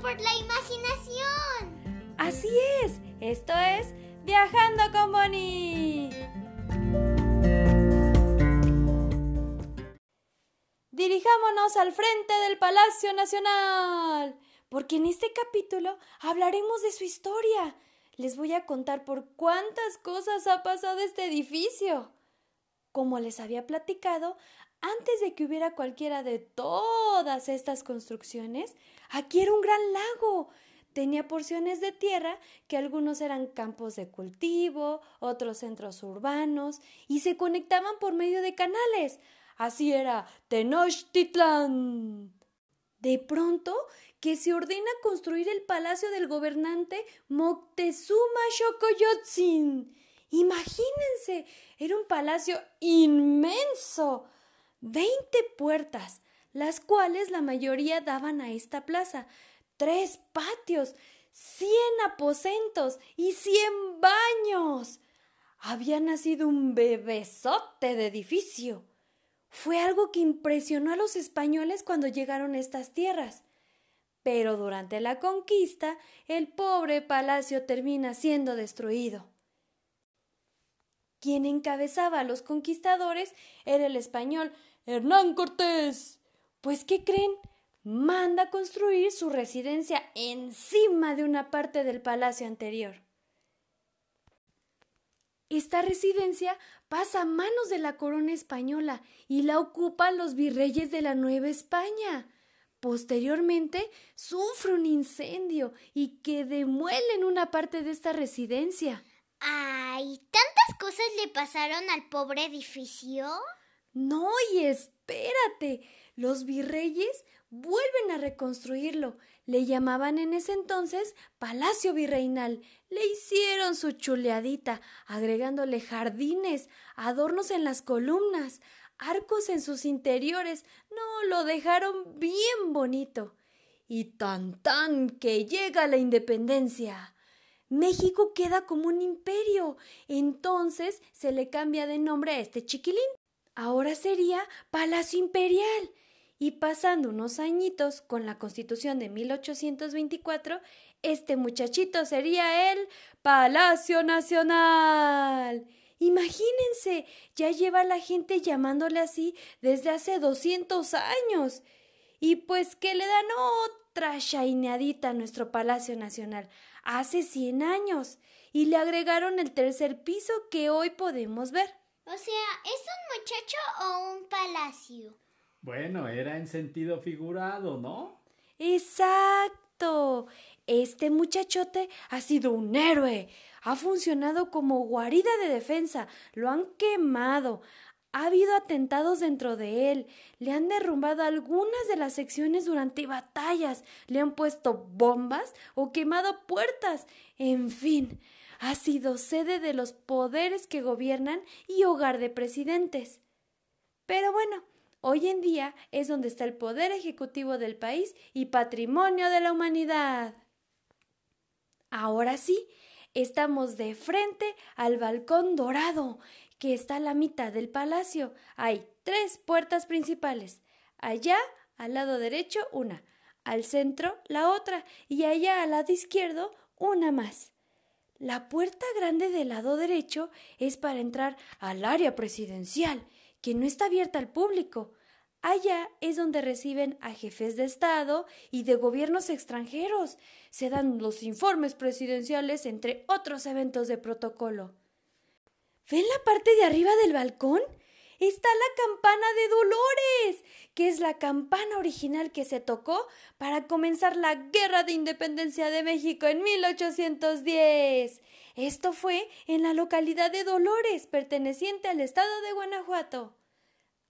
por la imaginación. Así es, esto es Viajando con Bonnie. Dirijámonos al frente del Palacio Nacional, porque en este capítulo hablaremos de su historia. Les voy a contar por cuántas cosas ha pasado este edificio. Como les había platicado, antes de que hubiera cualquiera de todas estas construcciones, aquí era un gran lago. Tenía porciones de tierra que algunos eran campos de cultivo, otros centros urbanos, y se conectaban por medio de canales. Así era Tenochtitlan. De pronto, que se ordena construir el palacio del gobernante Moctezuma Xocoyotzin. Imagínense, era un palacio inmenso, veinte puertas, las cuales la mayoría daban a esta plaza, tres patios, cien aposentos y cien baños. Había nacido un bebesote de edificio. Fue algo que impresionó a los españoles cuando llegaron a estas tierras. Pero durante la conquista, el pobre palacio termina siendo destruido. Quien encabezaba a los conquistadores era el español Hernán Cortés. Pues, ¿qué creen? Manda construir su residencia encima de una parte del palacio anterior. Esta residencia pasa a manos de la corona española y la ocupan los virreyes de la Nueva España. Posteriormente sufre un incendio y que demuelen una parte de esta residencia. Ay, ¿tantas cosas le pasaron al pobre edificio? No, y espérate. Los virreyes vuelven a reconstruirlo. Le llamaban en ese entonces Palacio Virreinal. Le hicieron su chuleadita, agregándole jardines, adornos en las columnas, arcos en sus interiores. No, lo dejaron bien bonito. Y tan tan que llega la independencia. México queda como un imperio. Entonces se le cambia de nombre a este chiquilín. Ahora sería Palacio Imperial y pasando unos añitos con la Constitución de 1824, este muchachito sería el Palacio Nacional. Imagínense, ya lleva la gente llamándole así desde hace 200 años. Y pues que le dan otra shaineadita a nuestro Palacio Nacional hace 100 años y le agregaron el tercer piso que hoy podemos ver. O sea, ¿es un muchacho o un palacio? Bueno, era en sentido figurado, ¿no? Exacto. Este muchachote ha sido un héroe. Ha funcionado como guarida de defensa. Lo han quemado. Ha habido atentados dentro de él. Le han derrumbado algunas de las secciones durante batallas. Le han puesto bombas o quemado puertas. En fin, ha sido sede de los poderes que gobiernan y hogar de presidentes. Pero bueno, Hoy en día es donde está el poder ejecutivo del país y patrimonio de la humanidad. Ahora sí, estamos de frente al balcón dorado, que está a la mitad del palacio. Hay tres puertas principales. Allá, al lado derecho, una. Al centro, la otra. Y allá, al lado izquierdo, una más. La puerta grande del lado derecho es para entrar al área presidencial que no está abierta al público. Allá es donde reciben a jefes de Estado y de gobiernos extranjeros. Se dan los informes presidenciales, entre otros eventos de protocolo. ¿Ven la parte de arriba del balcón? Está la campana de Dolores, que es la campana original que se tocó para comenzar la Guerra de Independencia de México en 1810. Esto fue en la localidad de Dolores, perteneciente al estado de Guanajuato.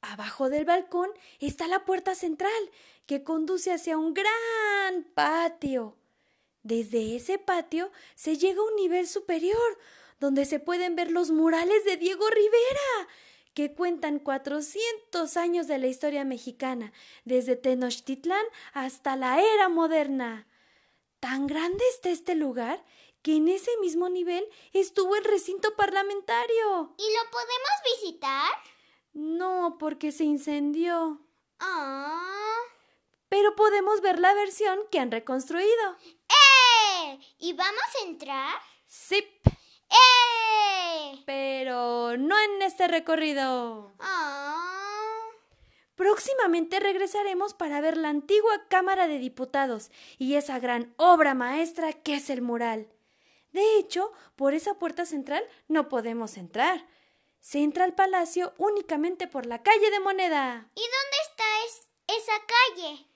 Abajo del balcón está la puerta central, que conduce hacia un gran patio. Desde ese patio se llega a un nivel superior, donde se pueden ver los murales de Diego Rivera, que cuentan 400 años de la historia mexicana, desde Tenochtitlán hasta la era moderna. Tan grande está este lugar que en ese mismo nivel estuvo el recinto parlamentario. ¿Y lo podemos visitar? No, porque se incendió. Ah. pero podemos ver la versión que han reconstruido. ¡Eh! ¿Y vamos a entrar? Sí, ¡Eh! pero no en este recorrido. Ah. Próximamente regresaremos para ver la antigua Cámara de Diputados y esa gran obra maestra que es el mural. De hecho, por esa puerta central no podemos entrar. Se entra al palacio únicamente por la calle de Moneda. ¿Y dónde está es- esa calle?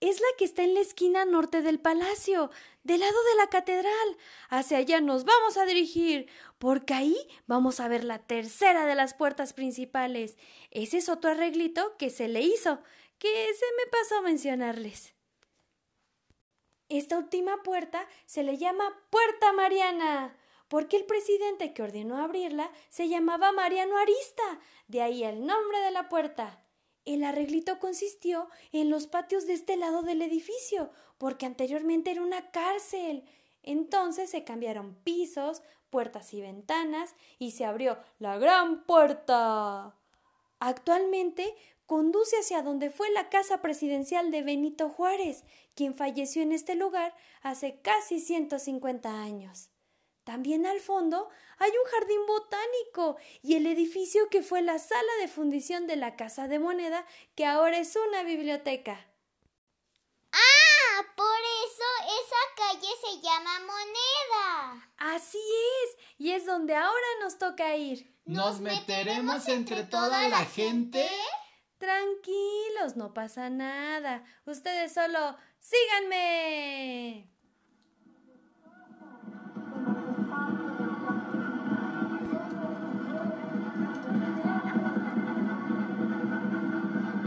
Es la que está en la esquina norte del palacio, del lado de la catedral. Hacia allá nos vamos a dirigir, porque ahí vamos a ver la tercera de las puertas principales. Ese es otro arreglito que se le hizo, que se me pasó mencionarles. Esta última puerta se le llama Puerta Mariana, porque el presidente que ordenó abrirla se llamaba Mariano Arista, de ahí el nombre de la puerta. El arreglito consistió en los patios de este lado del edificio, porque anteriormente era una cárcel. Entonces se cambiaron pisos, puertas y ventanas, y se abrió la gran puerta. Actualmente conduce hacia donde fue la casa presidencial de Benito Juárez, quien falleció en este lugar hace casi 150 años. También al fondo hay un jardín botánico y el edificio que fue la sala de fundición de la Casa de Moneda, que ahora es una biblioteca. Ah, por eso esa calle se llama Moneda. Así es, y es donde ahora nos toca ir. ¿Nos meteremos entre toda la gente? Tranquilos, no pasa nada. Ustedes solo síganme.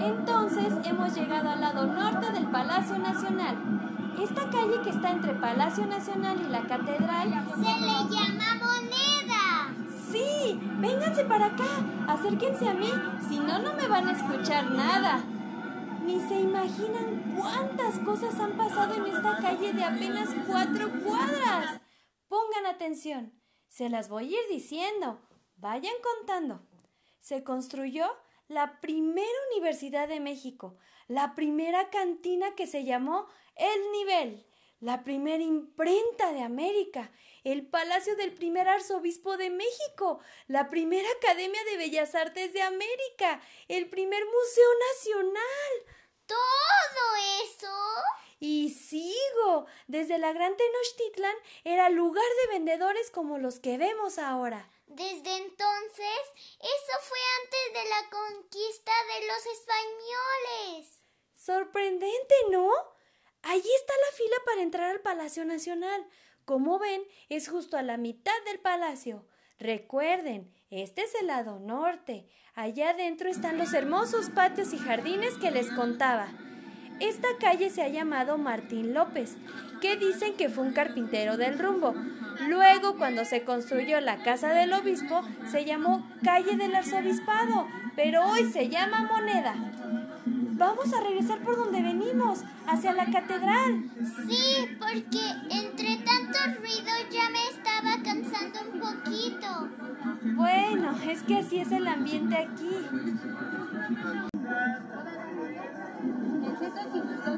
Entonces hemos llegado al lado norte del Palacio Nacional. Esta calle que está entre Palacio Nacional y la Catedral Se le llama Moneda. Sí, vénganse para acá, acérquense a mí, si no, no me van a escuchar nada. Ni se imaginan cuántas cosas han pasado en esta calle de apenas cuatro cuadras. Pongan atención, se las voy a ir diciendo, vayan contando. Se construyó la primera Universidad de México, la primera cantina que se llamó El Nivel, la primera imprenta de América, el palacio del primer arzobispo de México, la primera Academia de Bellas Artes de América, el primer Museo Nacional. ¿Todo eso? Y sigo. Desde la Gran Tenochtitlan era lugar de vendedores como los que vemos ahora. Desde entonces, eso fue antes de la conquista de los españoles. Sorprendente, ¿no? Allí está la fila para entrar al Palacio Nacional. Como ven, es justo a la mitad del palacio. Recuerden, este es el lado norte. Allá adentro están los hermosos patios y jardines que les contaba. Esta calle se ha llamado Martín López, que dicen que fue un carpintero del rumbo. Luego, cuando se construyó la casa del obispo, se llamó calle del arzobispado, pero hoy se llama Moneda. Vamos a regresar por donde venimos, hacia la catedral. Sí, porque entre tanto ruido ya me estaba cansando un poquito. Bueno, es que así es el ambiente aquí. Спасибо.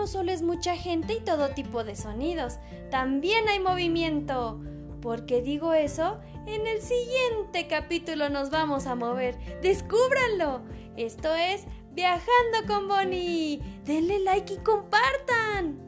No solo es mucha gente y todo tipo de sonidos, también hay movimiento. ¿Por qué digo eso? En el siguiente capítulo nos vamos a mover. ¡Descúbranlo! Esto es Viajando con Bonnie. Denle like y compartan.